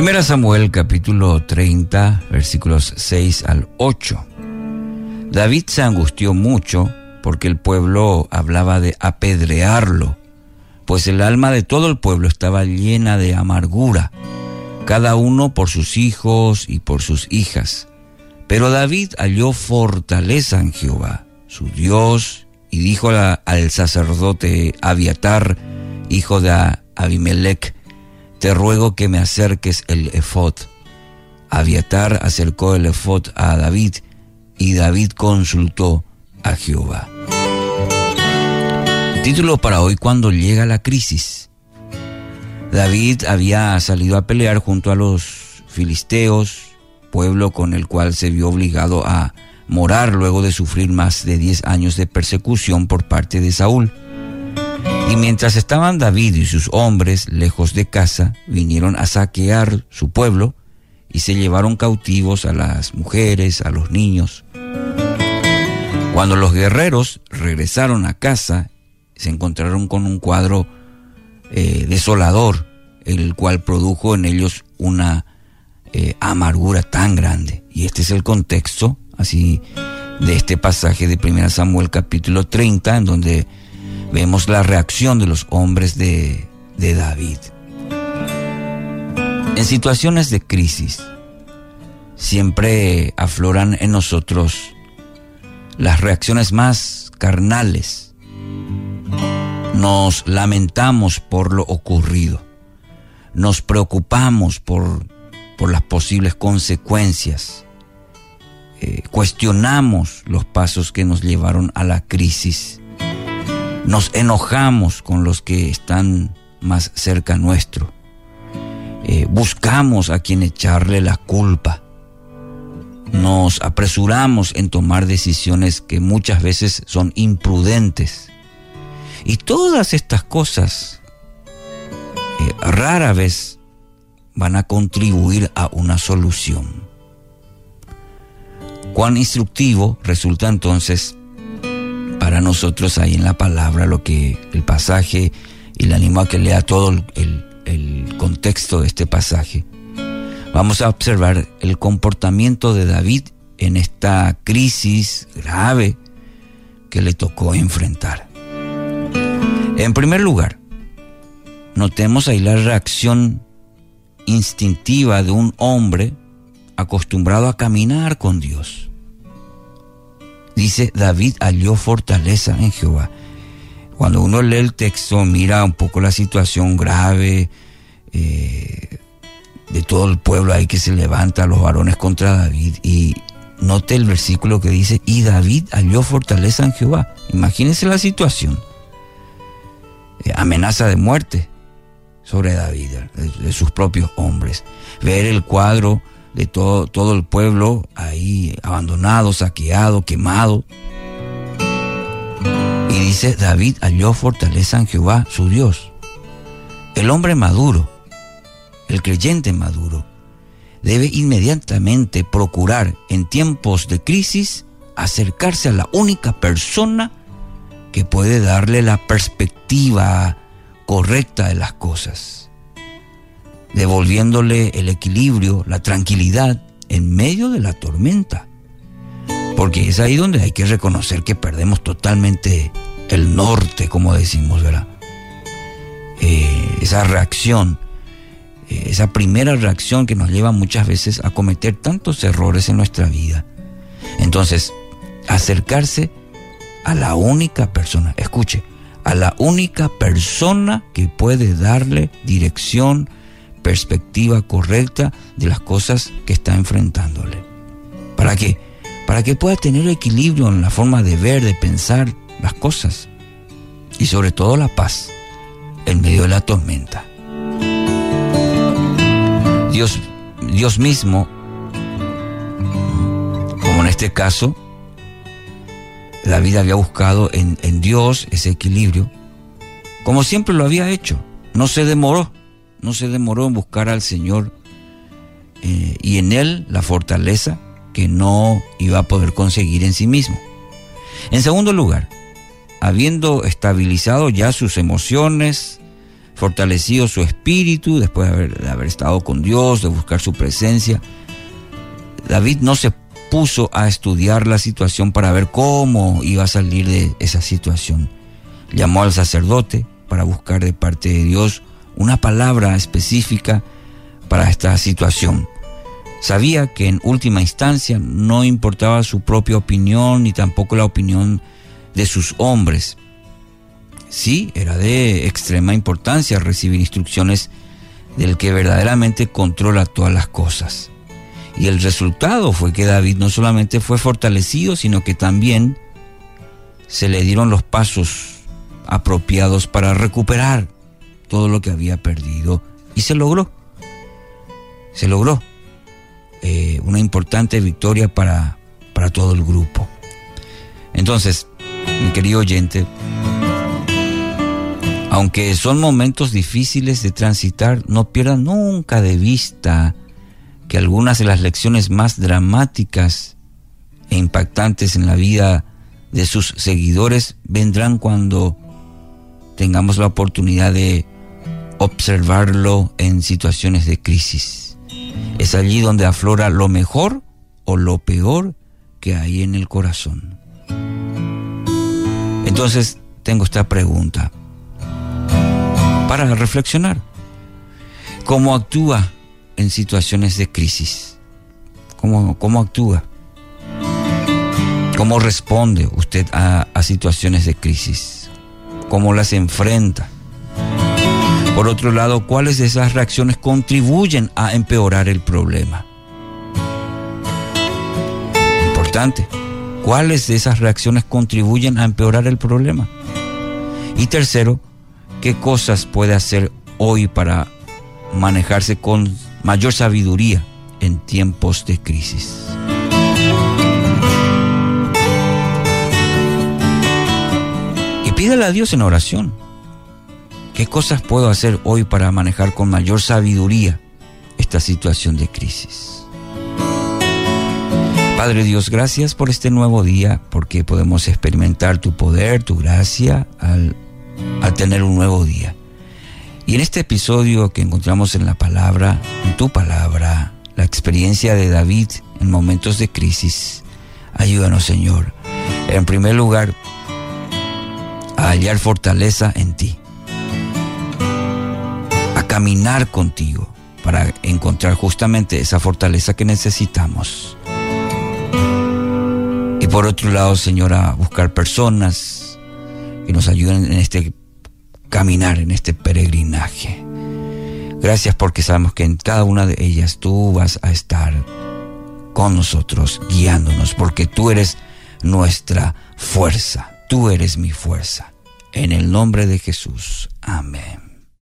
Primera Samuel capítulo 30 versículos 6 al 8. David se angustió mucho porque el pueblo hablaba de apedrearlo, pues el alma de todo el pueblo estaba llena de amargura, cada uno por sus hijos y por sus hijas. Pero David halló fortaleza en Jehová, su Dios, y dijo al sacerdote Abiatar, hijo de Abimelech, te ruego que me acerques el efod. Abiatar acercó el efod a David, y David consultó a Jehová. título para hoy, cuando llega la crisis. David había salido a pelear junto a los filisteos, pueblo con el cual se vio obligado a morar luego de sufrir más de 10 años de persecución por parte de Saúl. Y mientras estaban David y sus hombres lejos de casa, vinieron a saquear su pueblo y se llevaron cautivos a las mujeres, a los niños. Cuando los guerreros regresaron a casa, se encontraron con un cuadro eh, desolador, el cual produjo en ellos una eh, amargura tan grande. Y este es el contexto, así, de este pasaje de 1 Samuel capítulo 30, en donde vemos la reacción de los hombres de, de David. En situaciones de crisis, siempre afloran en nosotros las reacciones más carnales. Nos lamentamos por lo ocurrido. Nos preocupamos por, por las posibles consecuencias. Eh, cuestionamos los pasos que nos llevaron a la crisis. Nos enojamos con los que están más cerca nuestro. Eh, buscamos a quien echarle la culpa. Nos apresuramos en tomar decisiones que muchas veces son imprudentes. Y todas estas cosas eh, rara vez van a contribuir a una solución. Cuán instructivo resulta entonces para nosotros ahí en la palabra lo que el pasaje y le animo a que lea todo el, el contexto de este pasaje, vamos a observar el comportamiento de David en esta crisis grave que le tocó enfrentar. En primer lugar, notemos ahí la reacción instintiva de un hombre acostumbrado a caminar con Dios. Dice, David halló fortaleza en Jehová. Cuando uno lee el texto, mira un poco la situación grave eh, de todo el pueblo ahí que se levanta, los varones contra David, y note el versículo que dice, y David halló fortaleza en Jehová. Imagínense la situación. Eh, amenaza de muerte sobre David, de, sus propios hombres. Ver el cuadro de todo, todo el pueblo ahí abandonado, saqueado, quemado. Y dice, David halló fortaleza en Jehová, su Dios. El hombre maduro, el creyente maduro, debe inmediatamente procurar en tiempos de crisis acercarse a la única persona que puede darle la perspectiva correcta de las cosas, devolviéndole el equilibrio, la tranquilidad en medio de la tormenta. Porque es ahí donde hay que reconocer que perdemos totalmente el norte, como decimos, ¿verdad? Eh, esa reacción, eh, esa primera reacción que nos lleva muchas veces a cometer tantos errores en nuestra vida. Entonces, acercarse a la única persona, escuche, a la única persona que puede darle dirección, perspectiva correcta de las cosas que está enfrentándole. ¿Para qué? Para que pueda tener equilibrio en la forma de ver, de pensar las cosas y sobre todo la paz en medio de la tormenta. Dios, Dios mismo, como en este caso, David había buscado en, Dios ese equilibrio, como siempre lo había hecho. No se demoró, no se demoró en buscar al Señor eh, y en Él la fortaleza que no iba a poder conseguir en sí mismo. En segundo lugar, habiendo estabilizado ya sus emociones, fortalecido su espíritu después de haber, de haber estado con Dios, de buscar su presencia. David no se puso a estudiar la situación para ver cómo iba a salir de esa situación. Llamó al sacerdote para buscar de parte de Dios una palabra específica para esta situación. Sabía que en última instancia no importaba su propia opinión ni tampoco la opinión de sus hombres. Sí, era de extrema importancia recibir instrucciones del que verdaderamente controla todas las cosas. Y el resultado fue que David no solamente fue fortalecido, sino que también se le dieron los pasos apropiados para recuperar todo lo que había perdido. Y se logró. Se logró. Eh, una importante victoria para, para todo el grupo. Entonces, mi querido oyente, aunque son momentos difíciles de transitar, no pierdan nunca de vista que algunas de las lecciones más dramáticas e impactantes en la vida de sus seguidores vendrán cuando tengamos la oportunidad de observarlo en situaciones de crisis. Es allí donde aflora lo mejor o lo peor que hay en el corazón. Entonces tengo esta pregunta para reflexionar. ¿Cómo actúa en situaciones de crisis? ¿Cómo, cómo actúa? ¿Cómo responde usted a, a situaciones de crisis? ¿Cómo las enfrenta? Por otro lado, ¿cuáles de esas reacciones contribuyen a empeorar el problema? Importante. ¿Cuáles de esas reacciones contribuyen a empeorar el problema? Y tercero, ¿qué cosas puede hacer hoy para manejarse con mayor sabiduría en tiempos de crisis? Y pídale a Dios en oración. ¿Qué cosas puedo hacer hoy para manejar con mayor sabiduría esta situación de crisis? Padre Dios, gracias por este nuevo día, porque podemos experimentar tu poder, tu gracia al, tener un nuevo día. Y en este episodio que encontramos en la palabra, en tu palabra, la experiencia de David en momentos de crisis, ayúdanos Señor, en primer lugar, a hallar fortaleza en ti caminar contigo para encontrar justamente esa fortaleza que necesitamos. Y por otro lado, Señor, a buscar personas que nos ayuden en este caminar, en este peregrinaje. Gracias porque sabemos que en cada una de ellas tú vas a estar con nosotros, guiándonos, porque tú eres nuestra fuerza, tú eres mi fuerza. En el nombre de Jesús. Amén.